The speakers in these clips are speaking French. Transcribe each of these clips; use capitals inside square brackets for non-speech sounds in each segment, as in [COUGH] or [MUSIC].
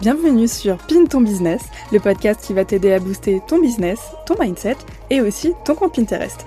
Bienvenue sur Pin ton business, le podcast qui va t'aider à booster ton business, ton mindset et aussi ton compte Pinterest.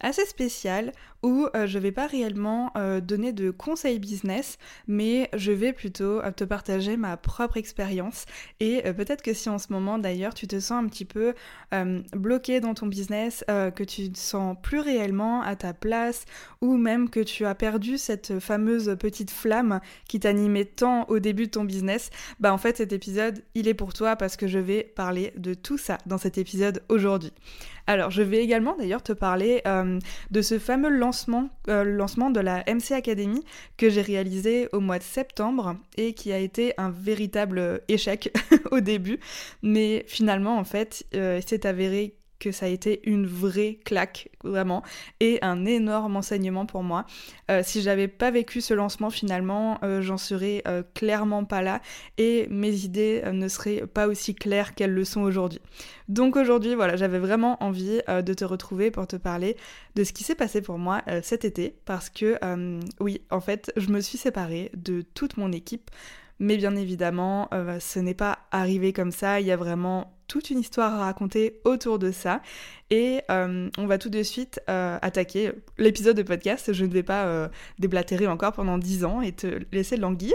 assez spécial où euh, je vais pas réellement euh, donner de conseils business, mais je vais plutôt euh, te partager ma propre expérience. Et peut-être que si en ce moment d'ailleurs tu te sens un petit peu bloqué dans ton business, que tu te sens plus réellement à ta place, ou même que tu as perdu cette fameuse petite flamme qui t'animait tant au début de ton business, bah en fait cet épisode il est pour toi parce que je vais parler de tout ça dans cet épisode aujourd'hui. Alors je vais également d'ailleurs te parler de ce fameux lancement, euh, de la MC Academy que j'ai réalisé au mois de septembre et qui a été un véritable échec [LAUGHS] au début. Mais finalement, en fait, euh, c'est avéré que ça a été une vraie claque, vraiment, et un énorme enseignement pour moi. Euh, si j'avais pas vécu ce lancement, finalement, euh, j'en serais euh, clairement pas là, et mes idées ne seraient pas aussi claires qu'elles le sont aujourd'hui. Donc aujourd'hui, voilà, j'avais vraiment envie de te retrouver pour te parler de ce qui s'est passé pour moi cet été, parce que, oui, en fait, je me suis séparée de toute mon équipe. Mais bien évidemment, ce n'est pas arrivé comme ça, il y a vraiment toute une histoire à raconter autour de ça. Et euh, on va tout de suite euh, attaquer l'épisode de podcast. Je ne vais pas euh, déblatérer encore pendant 10 ans et te laisser languir.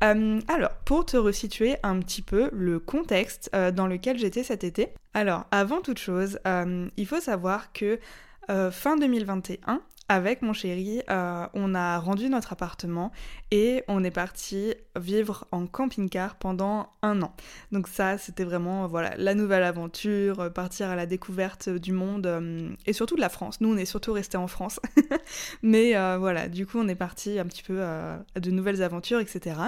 alors, pour te resituer un petit peu le contexte dans lequel j'étais cet été. Alors, avant toute chose, il faut savoir que fin 2021, avec mon chéri, euh, on a rendu notre appartement et on est parti vivre en camping-car pendant un an. Donc ça, c'était vraiment voilà la nouvelle aventure, euh, partir à la découverte du monde euh, et surtout de la France. Nous, on est surtout resté en France, [LAUGHS] mais voilà, du coup, on est parti un petit peu à de nouvelles aventures, etc.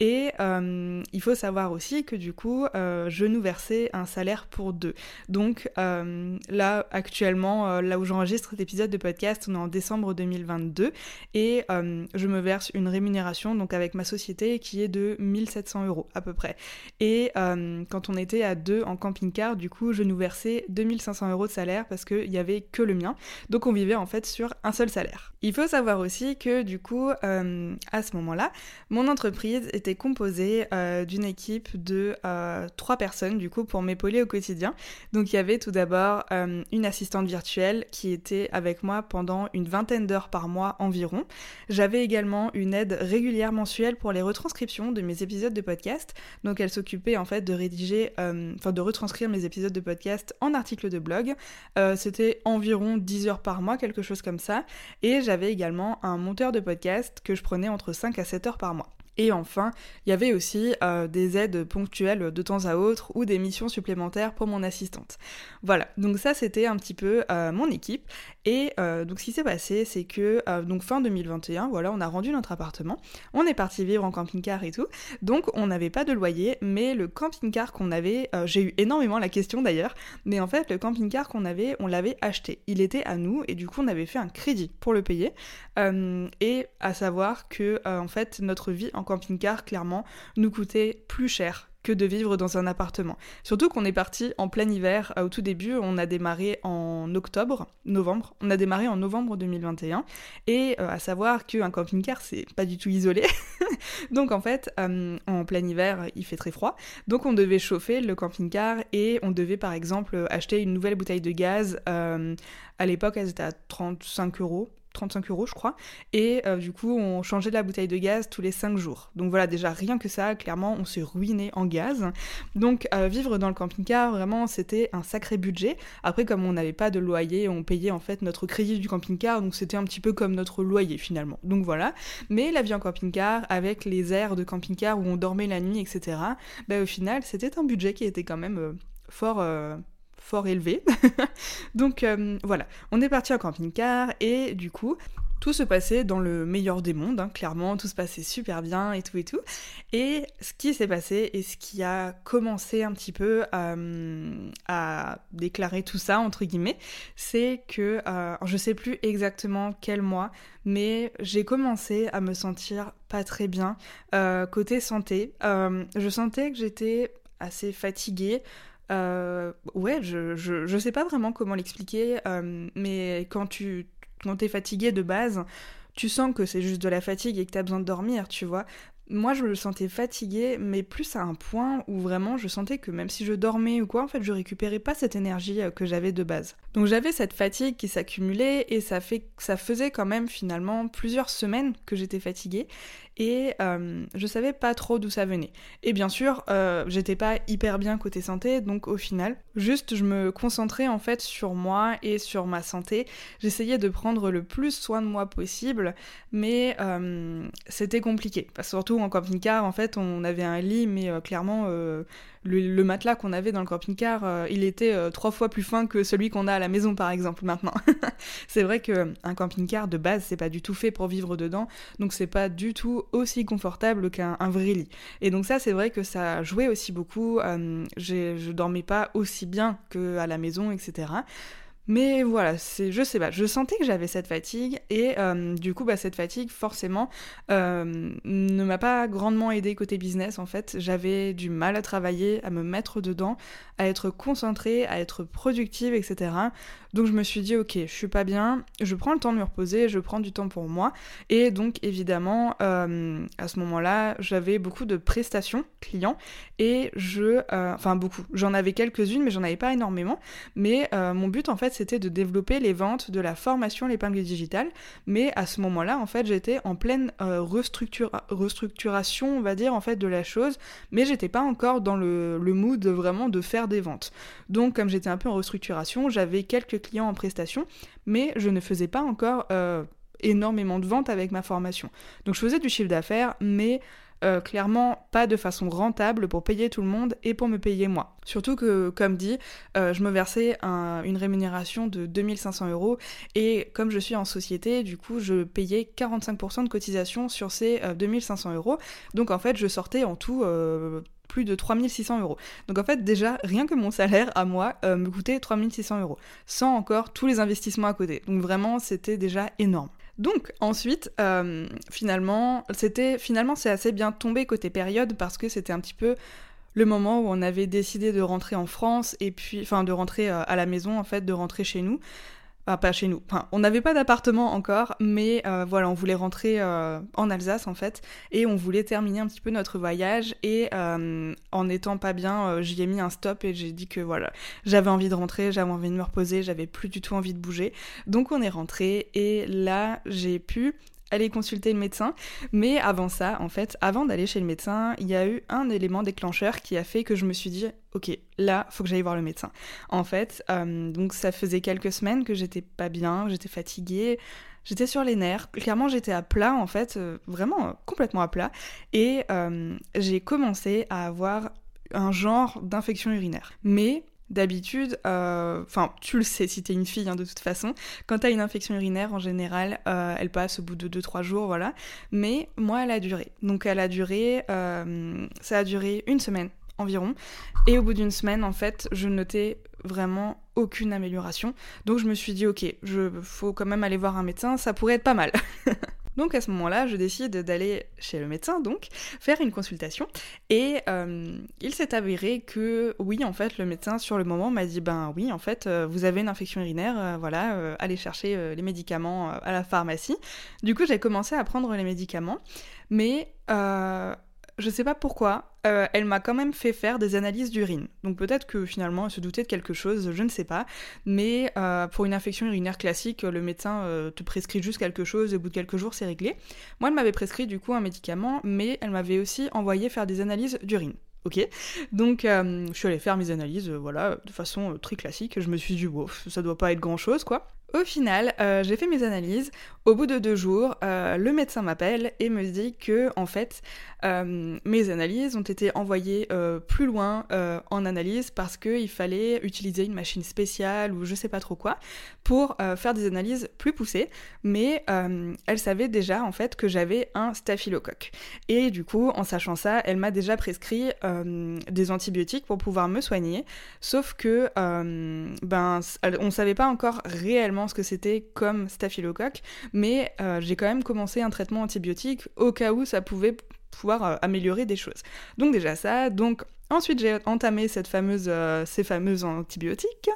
Et il faut savoir aussi que du coup, je nous versais un salaire pour deux. Donc là, actuellement, là où j'enregistre cet épisode de podcast, on est en décembre 2022 et euh, je me verse une rémunération donc avec ma société qui est de 1700 euros à peu près. Et euh, quand on était à deux en camping-car, du coup, je nous versais 2500 euros de salaire parce qu'il n'y avait que le mien. Donc on vivait en fait sur un seul salaire. Il faut savoir aussi que du coup, euh, à ce moment-là, mon entreprise était composée d'une équipe de trois personnes du coup pour m'épauler au quotidien. Donc il y avait tout d'abord une assistante virtuelle qui était avec moi pendant une vingtaine d'heures par mois environ. J'avais également une aide régulière mensuelle pour les retranscriptions de mes épisodes de podcast. Donc elle s'occupait en fait de rédiger, euh, enfin de retranscrire mes épisodes de podcast en articles de blog. Euh, c'était environ 10 heures par mois, quelque chose comme ça. Et j'avais également un monteur de podcast que je prenais entre 5 à 7 heures par mois. Et enfin, il y avait aussi euh, des aides ponctuelles de temps à autre ou des missions supplémentaires pour mon assistante. Voilà, donc ça c'était un petit peu euh, mon équipe. Et euh, donc ce qui s'est passé, c'est que donc fin 2021, voilà, on a rendu notre appartement, on est parti vivre en camping-car et tout. Donc on n'avait pas de loyer, mais le camping-car qu'on avait, j'ai eu énormément la question d'ailleurs, mais en fait le camping-car qu'on avait, on l'avait acheté. Il était à nous et du coup on avait fait un crédit pour le payer. et à savoir que en fait notre vie en camping-car, clairement, nous coûtait plus cher que de vivre dans un appartement. Surtout qu'on est parti en plein hiver. Au tout début, on a démarré en octobre, novembre. On a démarré en novembre 2021. Et euh, à savoir qu'un camping-car, c'est pas du tout isolé. [LAUGHS] Donc en fait, euh, en plein hiver, il fait très froid. Donc on devait chauffer le camping-car et on devait par exemple acheter une nouvelle bouteille de gaz. Euh, à l'époque, elle était à 35 euros 35 euros, je crois. Et euh, du coup, on changeait la bouteille de gaz tous les 5 jours. Donc voilà, déjà, rien que ça, clairement, on s'est ruiné en gaz. Donc, euh, vivre dans le camping-car, vraiment, c'était un sacré budget. Après, comme on n'avait pas de loyer, on payait en fait notre crédit du camping-car. Donc, c'était un petit peu comme notre loyer finalement. Donc voilà. Mais la vie en camping-car, avec les airs de camping-car où on dormait la nuit, etc., bah, au final, c'était un budget qui était quand même euh, fort fort élevé. [LAUGHS] Donc euh, voilà, on est parti en camping-car et du coup, tout se passait dans le meilleur des mondes, hein, clairement, tout se passait super bien et tout et tout. Et ce qui s'est passé et ce qui a commencé un petit peu euh, à déclarer tout ça, entre guillemets, c'est que, euh, je sais plus exactement quel mois, mais j'ai commencé à me sentir pas très bien côté santé. je sentais que j'étais assez fatiguée. Euh, ouais, je, je, je, sais pas vraiment comment l'expliquer, euh, mais quand tu quand es fatigué de base, tu sens que c'est juste de la fatigue et que tu as besoin de dormir, tu vois moi je me sentais fatiguée, mais plus à un point où vraiment je sentais que même si je dormais ou quoi, en fait je récupérais pas cette énergie euh, que j'avais de base. Donc j'avais cette fatigue qui s'accumulait et ça, fait, ça faisait quand même finalement plusieurs semaines que j'étais fatiguée et euh, je savais pas trop d'où ça venait. Et bien sûr, euh, j'étais pas hyper bien côté santé, donc au final, juste je me concentrais en fait sur moi et sur ma santé. J'essayais de prendre le plus soin de moi possible, mais c'était compliqué. surtout en camping-car, en fait, on avait un lit, mais euh, clairement, euh, le, matelas qu'on avait dans le camping-car, euh, il était trois fois plus fin que celui qu'on a à la maison, par exemple, maintenant. [LAUGHS] c'est vrai qu'un camping-car, de base, c'est pas du tout fait pour vivre dedans, donc c'est pas du tout aussi confortable qu'un vrai lit. Et donc ça, c'est vrai que ça jouait aussi beaucoup. je dormais pas aussi bien qu'à la maison, etc. Mais voilà, c'est, je sais pas, je sentais que j'avais cette fatigue et euh, du coup, bah, cette fatigue, forcément, euh, ne m'a pas grandement aidé côté business en fait. J'avais du mal à travailler, à me mettre dedans, à être concentrée, à être productive, etc. Donc je me suis dit, ok, je suis pas bien, je prends le temps de me reposer, je prends du temps pour moi. Et donc évidemment, euh, à ce moment-là, j'avais beaucoup de prestations clients et je, enfin beaucoup, j'en avais quelques-unes, mais j'en avais pas énormément. Mais mon but en fait, c'était de développer les ventes de la formation l'épingle digitale. Mais à ce moment-là, en fait, j'étais en pleine euh, restructuration, on va dire, en fait, de la chose. Mais j'étais pas encore dans le, mood vraiment de faire des ventes. Donc, comme j'étais un peu en restructuration, j'avais quelques clients en prestation, mais je ne faisais pas encore euh, énormément de ventes avec ma formation. Donc, je faisais du chiffre d'affaires, mais euh, clairement pas de façon rentable pour payer tout le monde et pour me payer moi. Surtout que, comme dit, euh, je me versais une rémunération de 2500 euros et comme je suis en société, du coup, je payais 45% de cotisation sur ces 2500 euh, euros. Donc en fait, je sortais en tout plus de 3600 euros. Donc en fait, déjà, rien que mon salaire à moi me coûtait 3600 euros, sans encore tous les investissements à côté. Donc vraiment, c'était déjà énorme. Donc ensuite, euh, finalement, c'était finalement c'est assez bien tombé côté période parce que c'était un petit peu le moment où on avait décidé de rentrer en France et puis, enfin, de rentrer euh, à la maison en fait, de rentrer chez nous. Enfin, pas chez nous. Enfin, on n'avait pas d'appartement encore, mais euh, voilà, on voulait rentrer euh, en Alsace en fait, et on voulait terminer un petit peu notre voyage. Et euh, en n'étant pas bien, j'y ai mis un stop et j'ai dit que voilà, j'avais envie de rentrer, j'avais envie de me reposer, j'avais plus du tout envie de bouger. Donc on est rentré et là j'ai pu aller consulter le médecin. Mais avant ça, en fait, avant d'aller chez le médecin, il y a eu un élément déclencheur qui a fait que je me suis dit, ok, là, faut que j'aille voir le médecin. En fait, euh, donc ça faisait quelques semaines que j'étais pas bien, j'étais fatiguée. J'étais sur les nerfs, clairement j'étais à plat en fait, euh, vraiment euh, complètement à plat, et j'ai commencé à avoir un genre d'infection urinaire. Mais D'habitude, euh, enfin, tu le sais si t'es une fille hein, de toute façon, quand t'as une infection urinaire en général, euh, elle passe au bout de 2-3 jours, voilà. Mais moi, elle a duré. Donc, elle a duré, euh, ça a duré une semaine environ. Et au bout d'une semaine, en fait, je notais vraiment aucune amélioration. Donc, je me suis dit, ok, je faut quand même aller voir un médecin, ça pourrait être pas mal. [LAUGHS] Donc à ce moment-là, je décide d'aller chez le médecin, donc, faire une consultation. Et euh, il s'est avéré que, oui, en fait, le médecin, sur le moment, m'a dit, ben oui, en fait, euh, vous avez une infection urinaire, euh, voilà, allez chercher les médicaments à la pharmacie. Du coup, j'ai commencé à prendre les médicaments, mais je sais pas pourquoi, euh, elle m'a quand même fait faire des analyses d'urine. Donc peut-être que finalement elle se doutait de quelque chose, je ne sais pas. Mais euh, pour une infection urinaire classique, le médecin euh, te prescrit juste quelque chose et au bout de quelques jours c'est réglé. Moi elle m'avait prescrit du coup un médicament, mais elle m'avait aussi envoyé faire des analyses d'urine. Ok, donc je suis allée faire mes analyses, voilà, de façon très classique. Je me suis dit, bon, ça doit pas être grand chose, quoi. Au final, j'ai fait mes analyses. Au bout de deux jours, le médecin m'appelle et me dit que, en fait, euh, mes analyses ont été envoyées euh, plus loin euh, en analyse parce qu'il fallait utiliser une machine spéciale ou je sais pas trop quoi pour faire des analyses plus poussées. Mais elle savait déjà en fait que j'avais un staphylocoque. Et du coup, en sachant ça, elle m'a déjà prescrit des antibiotiques pour pouvoir me soigner. Sauf que ben, on savait pas encore réellement que c'était comme staphylocoque, mais j'ai quand même commencé un traitement antibiotique au cas où ça pouvait pouvoir euh, améliorer des choses. Donc déjà ça, donc Ensuite, j'ai entamé euh, ces fameuses antibiotiques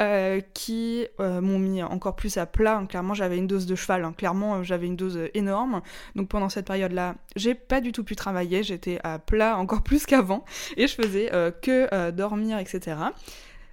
euh, qui m'ont mis encore plus à plat. Clairement, j'avais une dose de cheval. Hein. Clairement, j'avais une dose énorme. Donc pendant cette période-là, j'ai pas du tout pu travailler. J'étais à plat encore [LAUGHS] plus qu'avant et je faisais que dormir, etc.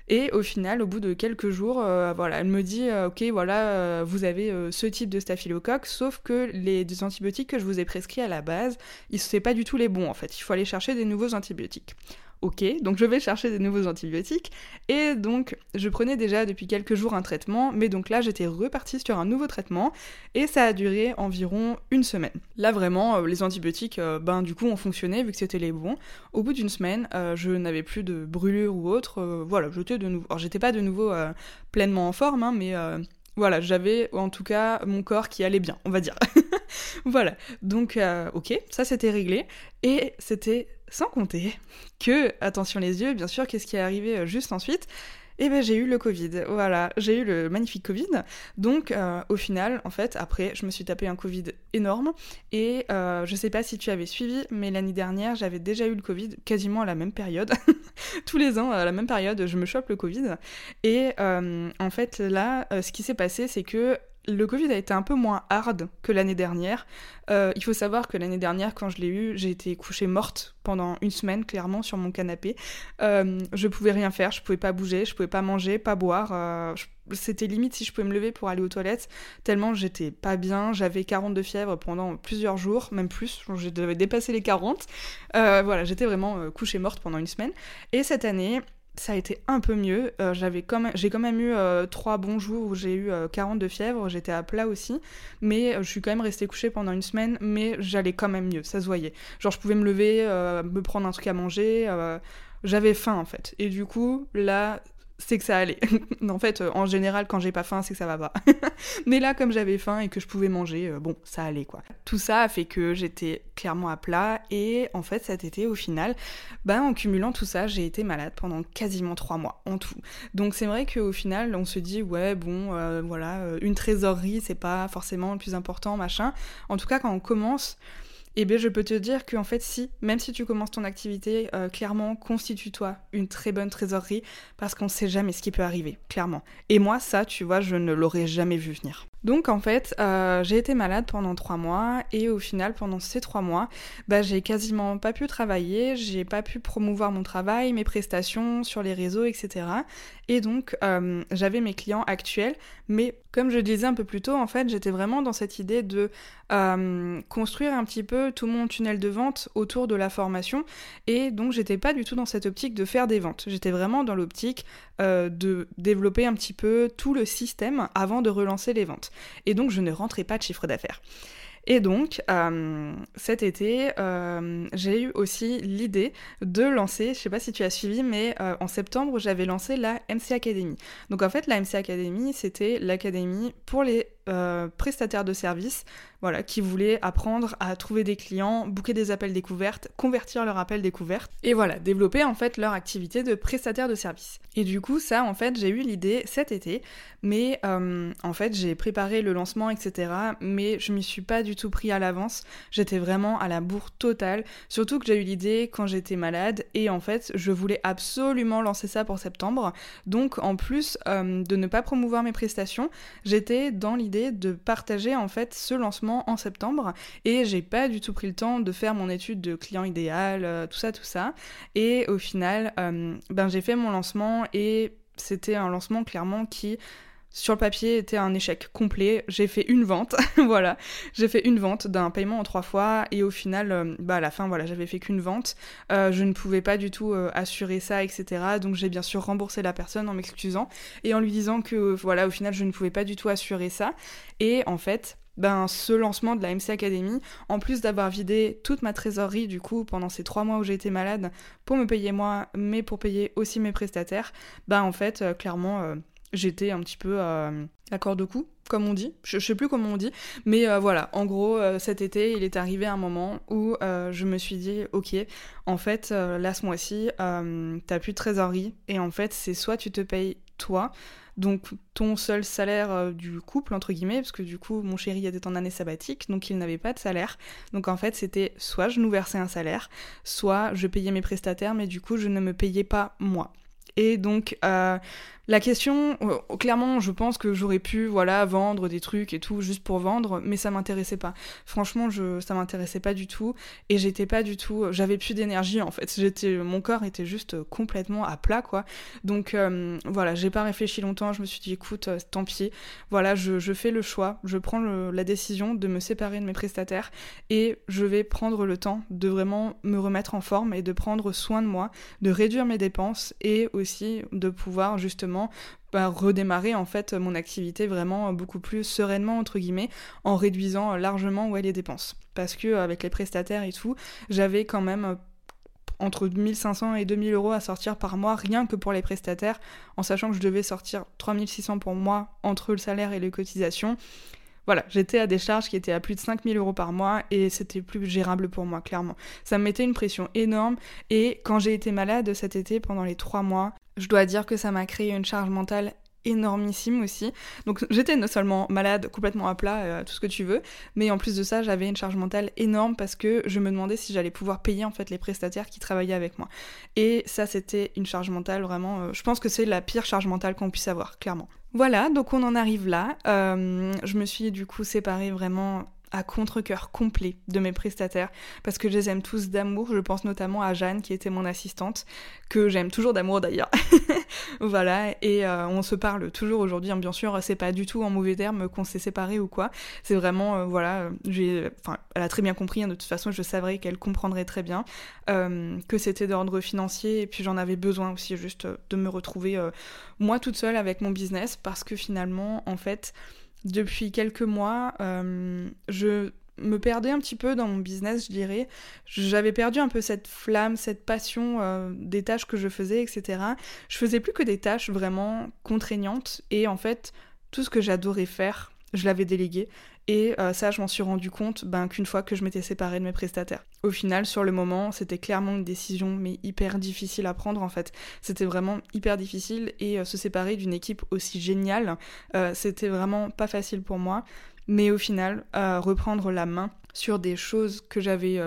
Et au final, au bout de quelques jours, euh, voilà, elle me dit euh, Ok, voilà, euh, vous avez ce type de staphylocoque, sauf que les antibiotiques que je vous ai prescrits à la base, c'est pas du tout les bons en fait. Il faut aller chercher des nouveaux antibiotiques. Ok, donc je vais chercher des nouveaux antibiotiques. Et donc, je prenais déjà depuis quelques jours un traitement, mais donc là, j'étais repartie sur un nouveau traitement, et ça a duré environ une semaine. Là, vraiment, euh, les antibiotiques, euh, ben du coup, ont fonctionné, vu que c'était les bons. Au bout d'une semaine, euh, je n'avais plus de brûlure ou autre, voilà, j'étais de nouveau... Alors, j'étais pas de nouveau pleinement en forme, hein, mais voilà, j'avais en tout cas mon corps qui allait bien, on va dire. [LAUGHS] voilà, donc ok, ça c'était réglé. Et c'était sans compter que, attention les yeux, bien sûr, qu'est-ce qui est arrivé euh, juste ensuite? Eh ben j'ai eu le Covid, voilà, j'ai eu le magnifique Covid. Donc euh, au final, en fait, après, je me suis tapé un Covid énorme. Et euh, je sais pas si tu avais suivi, mais l'année dernière, j'avais déjà eu le Covid quasiment à la même période. [LAUGHS] Tous les ans, à la même période, je me chope le Covid. Et en fait, là, ce qui s'est passé, c'est que le Covid a été un peu moins hard que l'année dernière. Euh, il faut savoir que l'année dernière, quand je l'ai eu, j'ai été couchée morte pendant une semaine, clairement, sur mon canapé. Euh, je pouvais rien faire, je pouvais pas bouger, je pouvais pas manger, pas boire. Euh, c'était limite si je pouvais me lever pour aller aux toilettes, tellement j'étais pas bien. J'avais 40 de fièvre pendant plusieurs jours, même plus. Je devais dépasser les 40. voilà, j'étais vraiment couchée morte pendant une semaine. Et cette année, ça a été un peu mieux. Euh, j'avais j'ai quand même eu euh, trois bons jours où j'ai eu 40 euh, de fièvre, j'étais à plat aussi, mais je suis quand même restée couchée pendant une semaine, mais j'allais quand même mieux, ça se voyait. Genre je pouvais me lever, me prendre un truc à manger, j'avais faim en fait. Et du coup, là, c'est que ça allait. [LAUGHS] en fait, euh, en général, quand j'ai pas faim, c'est que ça va pas. [LAUGHS] Mais là, comme j'avais faim et que je pouvais manger, euh, bon, ça allait quoi. Tout ça a fait que j'étais clairement à plat et en fait, cet été, au final, ben, en cumulant tout ça, j'ai été malade pendant quasiment trois mois en tout. Donc c'est vrai qu'au final, on se dit, ouais, bon, euh, voilà, une trésorerie, c'est pas forcément le plus important, machin. En tout cas, quand on commence, eh bien, je peux te dire qu'en fait, si, même si tu commences ton activité, euh, clairement, constitue-toi une très bonne trésorerie parce qu'on ne sait jamais ce qui peut arriver, clairement. Et moi, ça, tu vois, je ne l'aurais jamais vu venir. Donc en fait, euh, j'ai été malade pendant trois mois et au final, pendant ces trois mois, bah, j'ai quasiment pas pu travailler, j'ai pas pu promouvoir mon travail, mes prestations sur les réseaux, etc. Et donc euh, j'avais mes clients actuels, mais comme je disais un peu plus tôt, en fait, j'étais vraiment dans cette idée de euh, construire un petit peu tout mon tunnel de vente autour de la formation et donc j'étais pas du tout dans cette optique de faire des ventes. J'étais vraiment dans l'optique de développer un petit peu tout le système avant de relancer les ventes. Et donc je ne rentrais pas de chiffre d'affaires. Et donc, euh, cet été, euh, j'ai eu aussi l'idée de lancer, je sais pas si tu as suivi, mais euh, en septembre, j'avais lancé la MC Academy. Donc en fait, la MC Academy, c'était l'académie pour les prestataires de services voilà, qui voulaient apprendre à trouver des clients, booker des appels découvertes, convertir leur appel découverte, et voilà, développer en fait leur activité de prestataire de service. Et du coup, ça, en fait, j'ai eu l'idée cet été, mais euh, en fait, j'ai préparé le lancement, etc., mais je m'y suis pas du tout pris à l'avance, j'étais vraiment à la bourre totale, surtout que j'ai eu l'idée quand j'étais malade, et en fait, je voulais absolument lancer ça pour septembre, donc en plus euh, de ne pas promouvoir mes prestations, j'étais dans l'idée de partager en fait ce lancement en septembre et j'ai pas du tout pris le temps de faire mon étude de client idéal, euh, tout ça, tout ça. Et au final, euh, ben j'ai fait mon lancement et c'était un lancement clairement qui sur le papier était un échec complet. J'ai fait une vente, [LAUGHS] voilà. J'ai fait une vente d'un paiement en trois fois et au final, euh, bah à la fin, voilà, j'avais fait qu'une vente. Euh, je ne pouvais pas du tout euh, assurer ça, etc. Donc j'ai bien sûr remboursé la personne en m'excusant et en lui disant que voilà, au final, je ne pouvais pas du tout assurer ça. Et en fait, ben, ce lancement de la MC Academy, en plus d'avoir vidé toute ma trésorerie du coup pendant ces trois mois où été malade pour me payer moi, mais pour payer aussi mes prestataires, ben en fait, clairement j'étais un petit peu à la corde au cou, comme on dit. Je, sais plus comment on dit, mais euh, voilà. En gros, euh, cet été, il est arrivé un moment où euh, je me suis dit, ok, en fait, là ce mois-ci, t'as plus de trésorerie, et en fait, c'est soit tu te payes toi, donc ton seul salaire du couple entre guillemets parce que du coup mon chéri était en année sabbatique donc il n'avait pas de salaire donc en fait c'était soit je nous versais un salaire soit je payais mes prestataires mais du coup je ne me payais pas moi et donc la question, euh, clairement, je pense que j'aurais pu, voilà, vendre des trucs et tout juste pour vendre, mais ça m'intéressait pas. Franchement, je, ça m'intéressait pas du tout, et j'étais pas du tout, j'avais plus d'énergie en fait. J'étais, mon corps était juste complètement à plat, quoi. Donc euh, voilà, j'ai pas réfléchi longtemps. Je me suis dit, écoute, euh, tant pis. Voilà, je, je, fais le choix, je prends la décision de me séparer de mes prestataires, et je vais prendre le temps de vraiment me remettre en forme et de prendre soin de moi, de réduire mes dépenses et aussi de pouvoir justement bah, redémarrer en fait mon activité vraiment beaucoup plus sereinement entre guillemets en réduisant largement les dépenses. Parce que avec les prestataires et tout j'avais quand même entre 1500 et 2000 euros à sortir par mois rien que pour les prestataires en sachant que je devais sortir 3600 pour moi entre le salaire et les cotisations voilà, j'étais à des charges qui étaient à plus de 5000 euros par mois et c'était plus gérable pour moi, clairement. Ça me mettait une pression énorme et quand j'ai été malade cet été pendant les trois mois, je dois dire que ça m'a créé une charge mentale énormissime aussi. Donc j'étais non seulement malade, complètement à plat, euh, tout ce que tu veux, mais en plus de ça, j'avais une charge mentale énorme parce que je me demandais si j'allais pouvoir payer en fait les prestataires qui travaillaient avec moi. Et ça, c'était une charge mentale vraiment. Euh, je pense que c'est la pire charge mentale qu'on puisse avoir, clairement. Voilà, donc on en arrive là. Euh, je me suis du coup séparée vraiment à contre-coeur complet de mes prestataires parce que je les aime tous d'amour. Je pense notamment à Jeanne qui était mon assistante, que j'aime toujours d'amour d'ailleurs. [LAUGHS] voilà, et euh, on se parle toujours aujourd'hui. Hein, bien sûr, c'est pas du tout en mauvais termes qu'on s'est séparés ou quoi. C'est vraiment, euh, voilà, j'ai, enfin, elle a très bien compris. Hein, de toute façon, je savais qu'elle comprendrait très bien euh, que c'était d'ordre financier et puis j'en avais besoin aussi juste de me retrouver moi toute seule avec mon business parce que finalement, en fait, depuis quelques mois, euh, je me perdais un petit peu dans mon business, je dirais. J'avais perdu un peu cette flamme, cette passion euh, des tâches que je faisais, etc. Je faisais plus que des tâches vraiment contraignantes et en fait, tout ce que j'adorais faire, je l'avais délégué. Et euh, ça, je m'en suis rendu compte ben, qu'une fois que je m'étais séparée de mes prestataires. Au final, sur le moment, c'était clairement une décision, mais hyper difficile à prendre en fait. C'était vraiment hyper difficile et euh, se séparer d'une équipe aussi géniale, euh, c'était vraiment pas facile pour moi. Mais au final, reprendre la main sur des choses que j'avais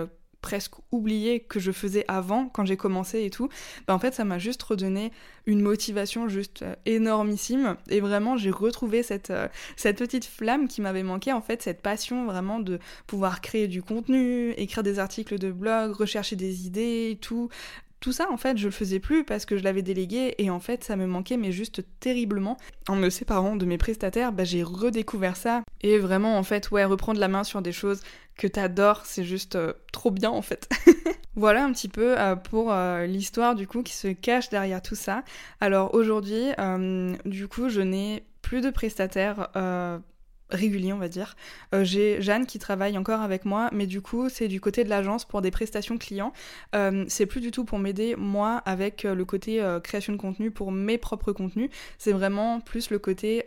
presque oublié que je faisais avant quand j'ai commencé et tout, bah en fait ça m'a juste redonné une motivation juste euh, énormissime. Et vraiment j'ai retrouvé cette, euh, cette petite flamme qui m'avait manqué en fait, cette passion vraiment de pouvoir créer du contenu, écrire des articles de blog, rechercher des idées et tout, tout ça, en fait, je le faisais plus parce que je l'avais délégué et en fait, ça me manquait, mais juste terriblement. En me séparant de mes prestataires, bah, j'ai redécouvert ça et vraiment, en fait, ouais, reprendre la main sur des choses que t'adores, c'est juste euh, trop bien, en fait. [LAUGHS] voilà un petit peu euh, pour euh, l'histoire, du coup, qui se cache derrière tout ça. Alors aujourd'hui, du coup, je n'ai plus de prestataires régulier, on va dire. Euh, j'ai Jeanne qui travaille encore avec moi, mais du coup, c'est du côté de l'agence pour des prestations clients. Euh, c'est plus du tout pour m'aider, moi, avec euh, le côté création de contenu pour mes propres contenus. C'est vraiment plus le côté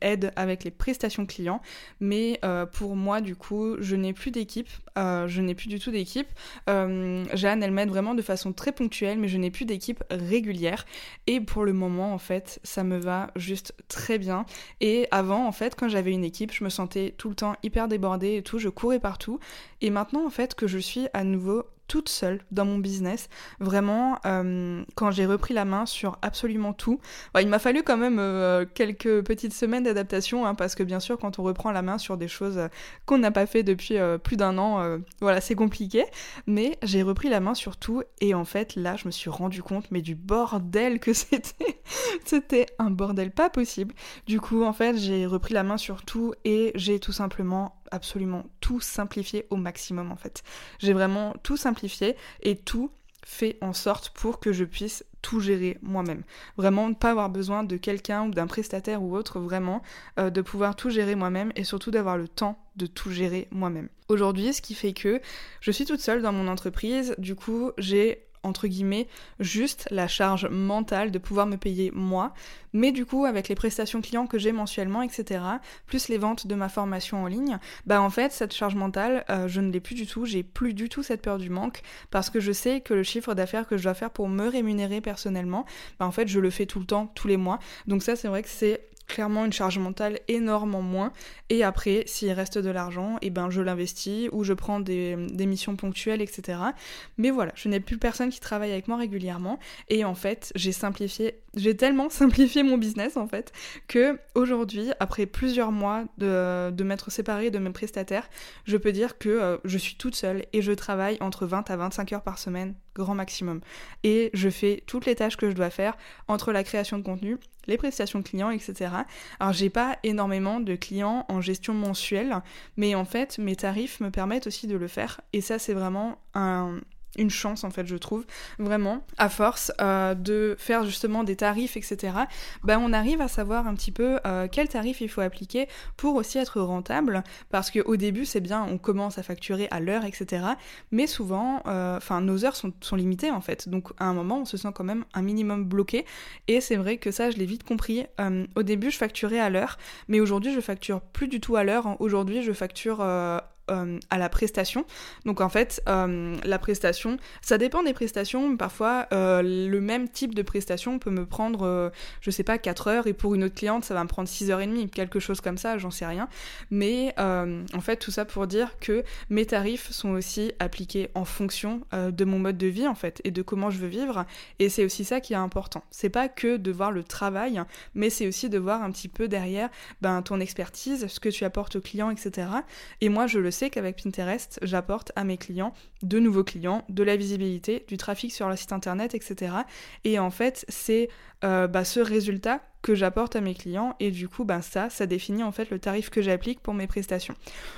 aide avec les prestations clients. Mais pour moi, du coup, je n'ai plus d'équipe. je n'ai plus du tout d'équipe. Jeanne, elle m'aide vraiment de façon très ponctuelle, mais je n'ai plus d'équipe régulière. Et pour le moment, en fait, ça me va juste très bien. Et avant, en fait, quand j'avais une équipe, je me sentais tout le temps hyper débordée et tout, je courais partout. Et maintenant, en fait, que je suis à nouveau toute seule dans mon business. Vraiment, euh, quand j'ai repris la main sur absolument tout, il m'a fallu quand même euh, quelques petites semaines d'adaptation, hein, parce que bien sûr, quand on reprend la main sur des choses qu'on n'a pas fait depuis plus d'un an, voilà, c'est compliqué. Mais j'ai repris la main sur tout, et en fait, là, je me suis rendu compte, mais du bordel que [LAUGHS] c'était. c'était un bordel pas possible. Du coup, en fait, j'ai repris la main sur tout, et j'ai tout simplement absolument tout simplifié au maximum en fait. J'ai vraiment tout simplifié et tout fait en sorte pour que je puisse tout gérer moi-même. Vraiment, ne pas avoir besoin de quelqu'un ou d'un prestataire ou autre, vraiment, euh, de pouvoir tout gérer moi-même et surtout d'avoir le temps de tout gérer moi-même. Aujourd'hui, ce qui fait que je suis toute seule dans mon entreprise, du coup, j'ai entre guillemets, juste la charge mentale de pouvoir me payer moi, mais du coup, avec les prestations clients que j'ai mensuellement, etc., plus les ventes de ma formation en ligne, bah en fait, cette charge mentale, euh, je ne l'ai plus du tout, j'ai plus du tout cette peur du manque, parce que je sais que le chiffre d'affaires que je dois faire pour me rémunérer personnellement, bah en fait, je le fais tout le temps, tous les mois. Donc ça, c'est vrai que c'est clairement une charge mentale énorme en moins. Et après, s'il reste de l'argent, et eh ben je l'investis ou je prends des, des, missions ponctuelles, etc. Mais voilà, je n'ai plus personne qui travaille avec moi régulièrement. Et en fait, j'ai simplifié, j'ai tellement [LAUGHS] simplifié mon business en fait que aujourd'hui, après plusieurs mois de, de m'être séparée de mes prestataires, je peux dire que euh, je suis toute seule et je travaille entre 20 à 25 heures par semaine grand maximum. Et je fais toutes les tâches que je dois faire entre la création de contenu, les prestations clients, etc. Alors j'ai pas énormément de clients en gestion mensuelle, mais en fait mes tarifs me permettent aussi de le faire. Et ça c'est vraiment un, une chance en fait je trouve vraiment à force euh, de faire justement des tarifs etc ben on arrive à savoir un petit peu euh, quel tarif il faut appliquer pour aussi être rentable parce qu'au début c'est bien on commence à facturer à l'heure etc mais souvent euh, enfin nos heures sont, limitées en fait. Donc à un moment on se sent quand même un minimum bloqué et c'est vrai que ça je l'ai vite compris. Au début je facturais à l'heure mais aujourd'hui je facture plus du tout à l'heure. Aujourd'hui je facture euh, à la prestation. Donc en fait, euh, la prestation, ça dépend des prestations. Parfois, euh, le même type de prestation peut me prendre, je sais pas, 4 heures et pour une autre cliente, ça va me prendre 6 heures et demie, quelque chose comme ça, j'en sais rien. Mais en fait, tout ça pour dire que mes tarifs sont aussi appliqués en fonction de mon mode de vie en fait et de comment je veux vivre. Et c'est aussi ça qui est important. C'est pas que de voir le travail, mais c'est aussi de voir un petit peu derrière ben, ton expertise, ce que tu apportes aux clients, etc. Et moi, je le sais qu'avec Pinterest, j'apporte à mes clients de nouveaux clients, de la visibilité, du trafic sur leur site internet, etc. Et en fait, c'est euh, bah, ce résultat que j'apporte à mes clients et du coup ben ça ça définit en fait le tarif que j'applique pour mes prestations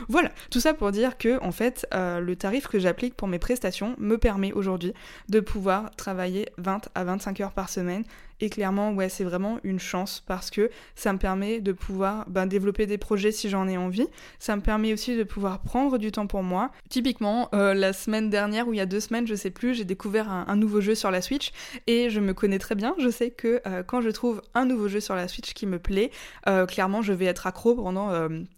voilà tout ça pour dire que en fait euh, le tarif que j'applique pour mes prestations me permet aujourd'hui de pouvoir travailler 20 à 25 heures par semaine et clairement, ouais, c'est vraiment une chance parce que ça me permet de pouvoir ben, développer des projets si j'en ai envie. Ça me permet aussi de pouvoir prendre du temps pour moi. Typiquement, euh, la semaine dernière ou il y a deux semaines, je sais plus, j'ai découvert un, nouveau jeu sur la Switch et je me connais très bien. Je sais que euh, quand je trouve un nouveau jeu sur la Switch qui me plaît, euh, clairement, je vais être accro pendant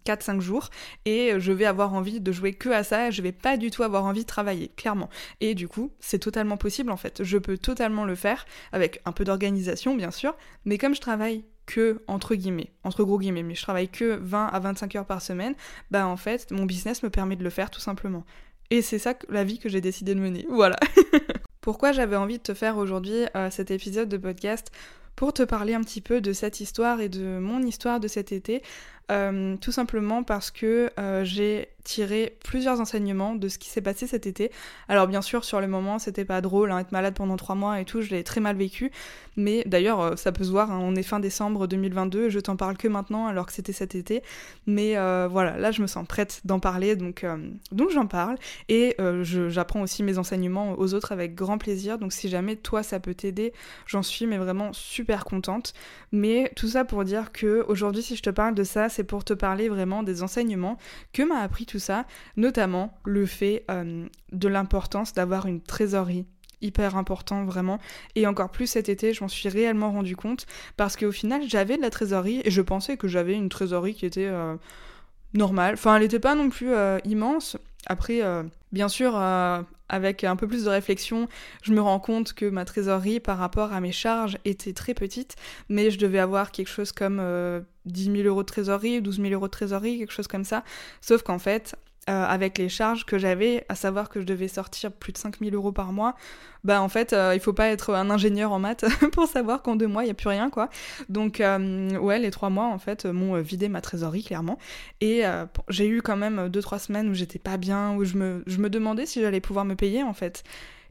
4-5 jours et je vais avoir envie de jouer que à ça. Je vais pas du tout avoir envie de travailler, clairement. Et du coup, c'est totalement possible en fait. Je peux totalement le faire avec un peu d'organisation bien sûr, mais comme je travaille que, entre guillemets, entre gros guillemets, mais je travaille que 20 à 25 heures par semaine, bah en fait, mon business me permet de le faire tout simplement. Et c'est ça la vie que j'ai décidé de mener. Voilà. [LAUGHS] Pourquoi j'avais envie de te faire aujourd'hui euh, cet épisode de podcast? Pour te parler un petit peu de cette histoire et de mon histoire de cet été, euh, tout simplement parce que euh, j'ai tirer plusieurs enseignements de ce qui s'est passé cet été. Alors bien sûr, sur le moment, c'était pas drôle, hein, être malade pendant trois mois et tout, je l'ai très mal vécu. Mais d'ailleurs, euh, ça peut se voir, hein, on est fin décembre 2022, je t'en parle que maintenant alors que c'était cet été. Mais voilà, là, je me sens prête d'en parler, donc, donc j'en parle. Et j'apprends aussi mes enseignements aux autres avec grand plaisir. Donc si jamais toi, ça peut t'aider, j'en suis mais vraiment super contente. Mais tout ça pour dire que aujourd'hui, si je te parle de ça, c'est pour te parler vraiment des enseignements que m'a appris tout ça, notamment le fait euh, de l'importance d'avoir une trésorerie hyper important vraiment. Et encore plus cet été je m'en suis réellement rendu compte parce qu'au final j'avais de la trésorerie et je pensais que j'avais une trésorerie qui était euh, normale. Enfin elle n'était pas non plus euh, immense. Après bien sûr avec un peu plus de réflexion je me rends compte que ma trésorerie par rapport à mes charges était très petite mais je devais avoir quelque chose comme 10 000 euros de trésorerie, 12 000 euros de trésorerie, quelque chose comme ça. Sauf qu'en fait, euh, avec les charges que j'avais, à savoir que je devais sortir plus de 5000 euros par mois, bah en fait, euh, il faut pas être un ingénieur en maths [LAUGHS] pour savoir qu'en deux mois, il n'y a plus rien, quoi. Donc, euh, ouais, les trois mois, en fait, m'ont vidé ma trésorerie, clairement. Et j'ai eu quand même deux, trois semaines où j'étais pas bien, où je me, je me demandais si j'allais pouvoir me payer, en fait.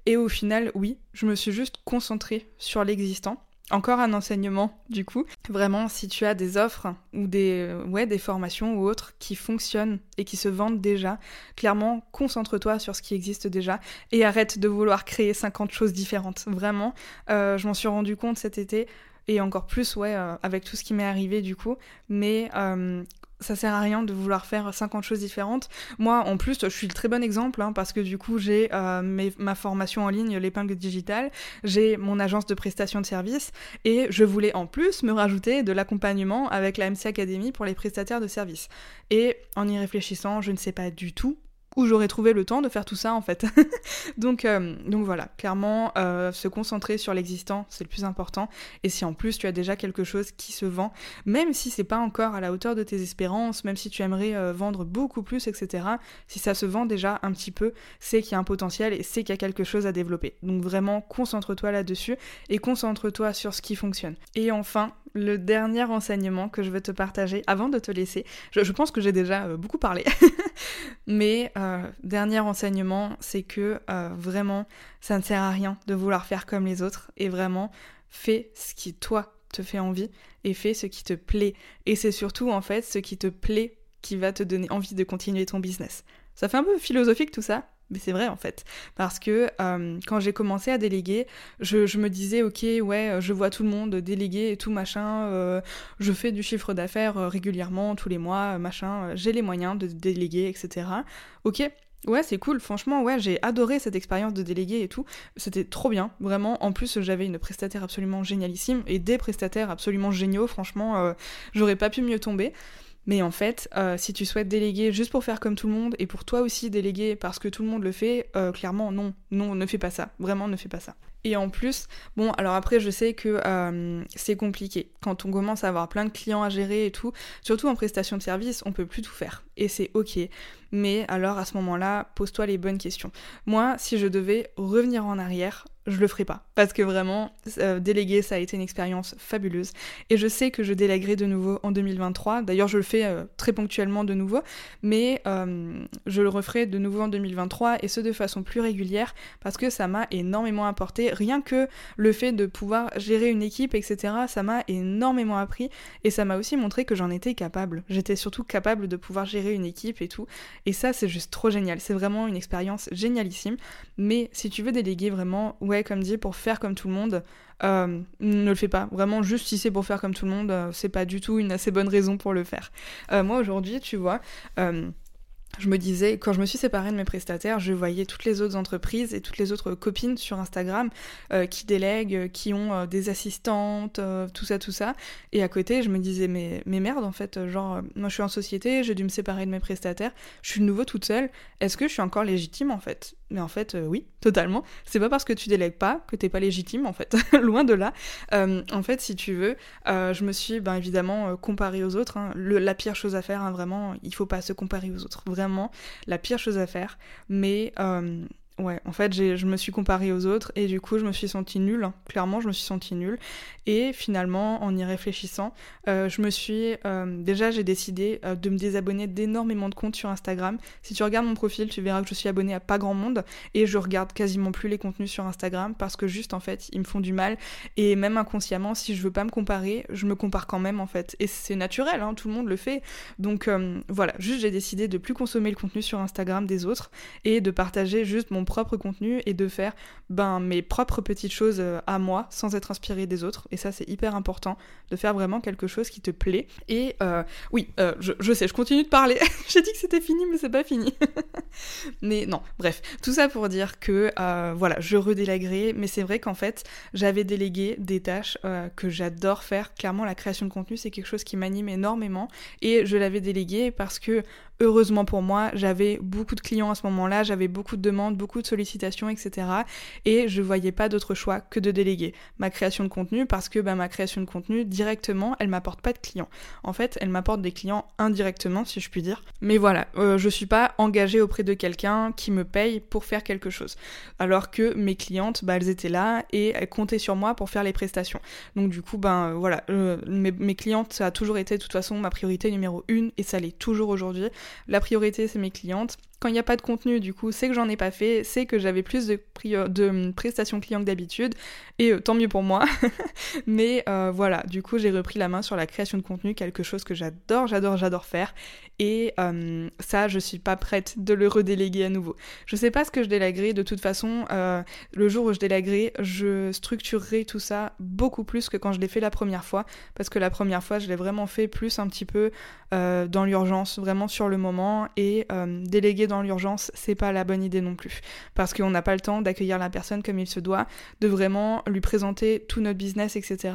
Et au final, oui, je me suis juste concentrée sur l'existant encore un enseignement du coup. Vraiment, si tu as des offres ou des, ouais, des formations ou autres qui fonctionnent et qui se vendent déjà, clairement, concentre-toi sur ce qui existe déjà et arrête de vouloir créer 50 choses différentes. Vraiment, euh, je m'en suis rendu compte cet été et encore plus, ouais, euh, avec tout ce qui m'est arrivé du coup. Mais euh, ça sert à rien de vouloir faire 50 choses différentes. Moi, en plus, je suis le très bon exemple hein, parce que du coup, j'ai euh, ma formation en ligne, l'épingle digitale, j'ai mon agence de prestation de services et je voulais en plus me rajouter de l'accompagnement avec la MC Academy pour les prestataires de services. Et en y réfléchissant, je ne sais pas du tout où j'aurais trouvé le temps de faire tout ça en fait. [LAUGHS] donc, euh, donc voilà, clairement, euh, se concentrer sur l'existant, c'est le plus important. Et si en plus tu as déjà quelque chose qui se vend, même si c'est pas encore à la hauteur de tes espérances, même si tu aimerais euh, vendre beaucoup plus, etc., si ça se vend déjà un petit peu, c'est qu'il y a un potentiel et c'est qu'il y a quelque chose à développer. Donc vraiment, concentre-toi là-dessus et concentre-toi sur ce qui fonctionne. Et enfin, le dernier enseignement que je veux te partager avant de te laisser. Je, pense que j'ai déjà euh, beaucoup parlé, [LAUGHS] mais euh, dernier enseignement, c'est que euh, vraiment, ça ne sert à rien de vouloir faire comme les autres et vraiment, fais ce qui toi te fait envie et fais ce qui te plaît. Et c'est surtout en fait ce qui te plaît qui va te donner envie de continuer ton business. Ça fait un peu philosophique tout ça, mais c'est vrai en fait. Parce que euh, quand j'ai commencé à déléguer, je, me disais, ok, ouais, je vois tout le monde déléguer et tout, machin, euh, je fais du chiffre d'affaires euh, régulièrement, tous les mois, machin, j'ai les moyens de déléguer, etc. Ok, Ouais, c'est cool. Franchement, ouais, j'ai adoré cette expérience de déléguer et tout. C'était trop bien, vraiment. En plus, j'avais une prestataire absolument génialissime et des prestataires absolument géniaux. Franchement, j'aurais pas pu mieux tomber. Mais en fait, euh, si tu souhaites déléguer juste pour faire comme tout le monde et pour toi aussi déléguer parce que tout le monde le fait, euh, clairement non, non, ne fais pas ça. Vraiment, ne fais pas ça. Et en plus, bon, alors après, je sais que euh, c'est compliqué. Quand on commence à avoir plein de clients à gérer et tout, surtout en prestation de service, on peut plus tout faire. Et c'est ok. Mais alors à ce moment-là, pose-toi les bonnes questions. Moi, si je devais revenir en arrière, je le ferai pas. Parce que vraiment, euh, déléguer, ça a été une expérience fabuleuse. Et je sais que je déléguerai de nouveau en 2023. D'ailleurs, je le fais euh, très ponctuellement de nouveau. Mais je le referai de nouveau en 2023 et ce de façon plus régulière parce que ça m'a énormément apporté. Rien que le fait de pouvoir gérer une équipe, etc., ça m'a énormément appris. Et ça m'a aussi montré que j'en étais capable. J'étais surtout capable de pouvoir gérer une équipe et tout. Et ça, c'est juste trop génial. C'est vraiment une expérience génialissime. Mais si tu veux déléguer vraiment, ouais, comme dit, pour faire comme tout le monde, euh, ne le fais pas. Vraiment, juste si c'est pour faire comme tout le monde, euh, c'est pas du tout une assez bonne raison pour le faire. Euh, moi, aujourd'hui, tu vois, je me disais, quand je me suis séparée de mes prestataires, je voyais toutes les autres entreprises et toutes les autres copines sur Instagram euh, qui délèguent, qui ont euh, des assistantes, euh, tout ça, tout ça. Et à côté, je me disais, mais, merde, en fait, genre, moi je suis en société, j'ai dû me séparer de mes prestataires, je suis de nouveau toute seule, est-ce que je suis encore légitime en fait? Mais en fait, oui, totalement. C'est pas parce que tu délègues pas que t'es pas légitime en fait, [LAUGHS] loin de là. en fait, si tu veux, je me suis ben, évidemment comparée aux autres. Hein. la pire chose à faire, hein, vraiment, il faut pas se comparer aux autres. La pire chose à faire. Mais euh, Ouais, en fait, je me suis comparée aux autres et du coup, je me suis sentie nulle. Clairement, je me suis sentie nulle. Et finalement, en y réfléchissant, euh, je me suis. Euh, déjà, j'ai décidé euh, de me désabonner d'énormément de comptes sur Instagram. Si tu regardes mon profil, tu verras que je suis abonnée à pas grand monde et je regarde quasiment plus les contenus sur Instagram parce que juste, en fait, ils me font du mal. Et même inconsciemment, si je veux pas me comparer, je me compare quand même, en fait. Et c'est naturel, hein, tout le monde le fait. Donc voilà, juste, j'ai décidé de plus consommer le contenu sur Instagram des autres et de partager juste mon propre contenu et de faire ben, mes propres petites choses euh, à moi sans être inspiré des autres. Et ça, c'est hyper important de faire vraiment quelque chose qui te plaît. Et euh, oui, euh, je, sais, je continue de parler. [LAUGHS] J'ai dit que c'était fini, mais c'est pas fini. [LAUGHS] mais non, bref, tout ça pour dire que voilà, je redélaguerai, mais c'est vrai qu'en fait, j'avais délégué des tâches que j'adore faire. Clairement, la création de contenu, c'est quelque chose qui m'anime énormément. Et je l'avais délégué parce que heureusement pour moi, j'avais beaucoup de clients à ce moment-là, j'avais beaucoup de demandes, beaucoup de sollicitations, etc. Et je voyais pas d'autre choix que de déléguer ma création de contenu parce que bah, ma création de contenu directement, elle m'apporte pas de clients. En fait, elle m'apporte des clients indirectement, si je puis dire. Mais voilà, euh, je suis pas engagée auprès de quelqu'un qui me paye pour faire quelque chose. Alors que mes clientes, bah, elles étaient là et elles comptaient sur moi pour faire les prestations. Donc du coup, ben voilà, euh, mes, mes clientes, ça a toujours été de toute façon ma priorité numéro une et ça l'est toujours aujourd'hui. La priorité, c'est mes clientes. Quand il n'y a pas de contenu, du coup, c'est que j'en ai pas fait, c'est que j'avais plus de, de hum, prestations clients que d'habitude, et euh, tant mieux pour moi. [LAUGHS] Mais euh, voilà, du coup, j'ai repris la main sur la création de contenu, quelque chose que j'adore, j'adore, j'adore faire, et hum, ça, je suis pas prête de le redéléguer à nouveau. Je sais pas ce que je délaguerai, de toute façon, euh, le jour où je délaguerai, je structurerai tout ça beaucoup plus que quand je l'ai fait la première fois, parce que la première fois, je l'ai vraiment fait plus un petit peu dans l'urgence, vraiment sur le moment, et déléguer dans l'urgence, c'est pas la bonne idée non plus. Parce qu'on n'a pas le temps d'accueillir la personne comme il se doit, de vraiment lui présenter tout notre business, etc.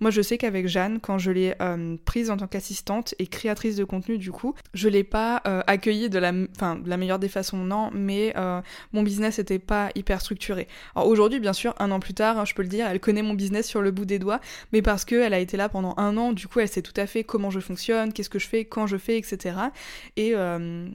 Moi, je sais qu'avec Jeanne, quand je l'ai euh, prise en tant qu'assistante et créatrice de contenu, du coup, je l'ai pas euh, accueillie de la, de la meilleure des façons, non, mais euh, mon business était pas hyper structuré. Aujourd'hui, bien sûr, un an plus tard, hein, je peux le dire, elle connaît mon business sur le bout des doigts, mais parce qu'elle a été là pendant un an, du coup, elle sait tout à fait comment je fonctionne, qu'est-ce que je fais, quand je fais, etc. Et,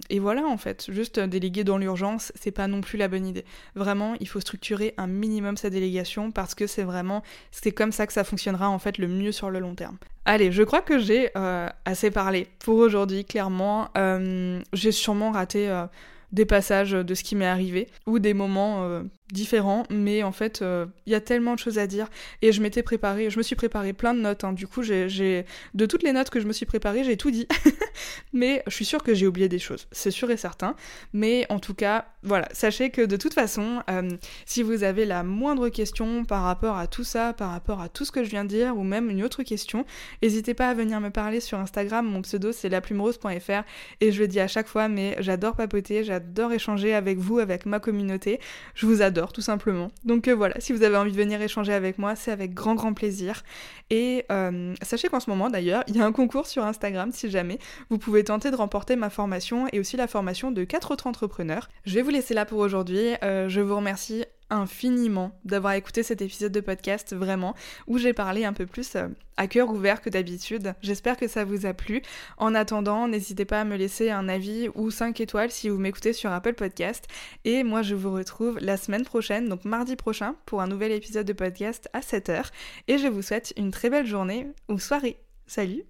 et voilà, en fait, juste déléguer dans l'urgence, c'est pas non plus la bonne idée. Vraiment, il faut structurer un minimum sa délégation parce que c'est vraiment, c'est comme ça que ça fonctionnera en fait le mieux sur le long terme. Allez, je crois que j'ai euh, assez parlé pour aujourd'hui, clairement. Euh, j'ai sûrement raté euh, des passages de ce qui m'est arrivé ou des moments différents, mais en fait, euh, il y a tellement de choses à dire. Et je m'étais préparé, je me suis préparé plein de notes. Hein. Du coup, j'ai, de toutes les notes que je me suis préparé, j'ai tout dit. [LAUGHS] mais je suis sûre que j'ai oublié des choses, c'est sûr et certain. Mais en tout cas, voilà, sachez que de toute façon, euh, si vous avez la moindre question par rapport à tout ça, par rapport à tout ce que je viens de dire, ou même une autre question, n'hésitez pas à venir me parler sur Instagram. Mon pseudo, c'est laplumerose.fr. Et je le dis à chaque fois, mais j'adore papoter, j'adore échanger avec vous, avec ma communauté. Je vous adore tout simplement. Donc euh, voilà, si vous avez envie de venir échanger avec moi, c'est avec grand grand plaisir. Et euh, sachez qu'en ce moment d'ailleurs, il y a un concours sur Instagram si jamais vous pouvez tenter de remporter ma formation et aussi la formation de 4 autres entrepreneurs. Je vais vous laisser là pour aujourd'hui. Euh, je vous remercie infiniment d'avoir écouté cet épisode de podcast, vraiment, où j'ai parlé un peu plus euh, à cœur ouvert que d'habitude. J'espère que ça vous a plu. En attendant, n'hésitez pas à me laisser un avis ou 5 étoiles si vous m'écoutez sur Apple Podcast. Et moi, je vous retrouve la semaine prochaine, donc mardi prochain, pour un nouvel épisode de podcast à 7h. Et je vous souhaite une très belle journée ou soirée. Salut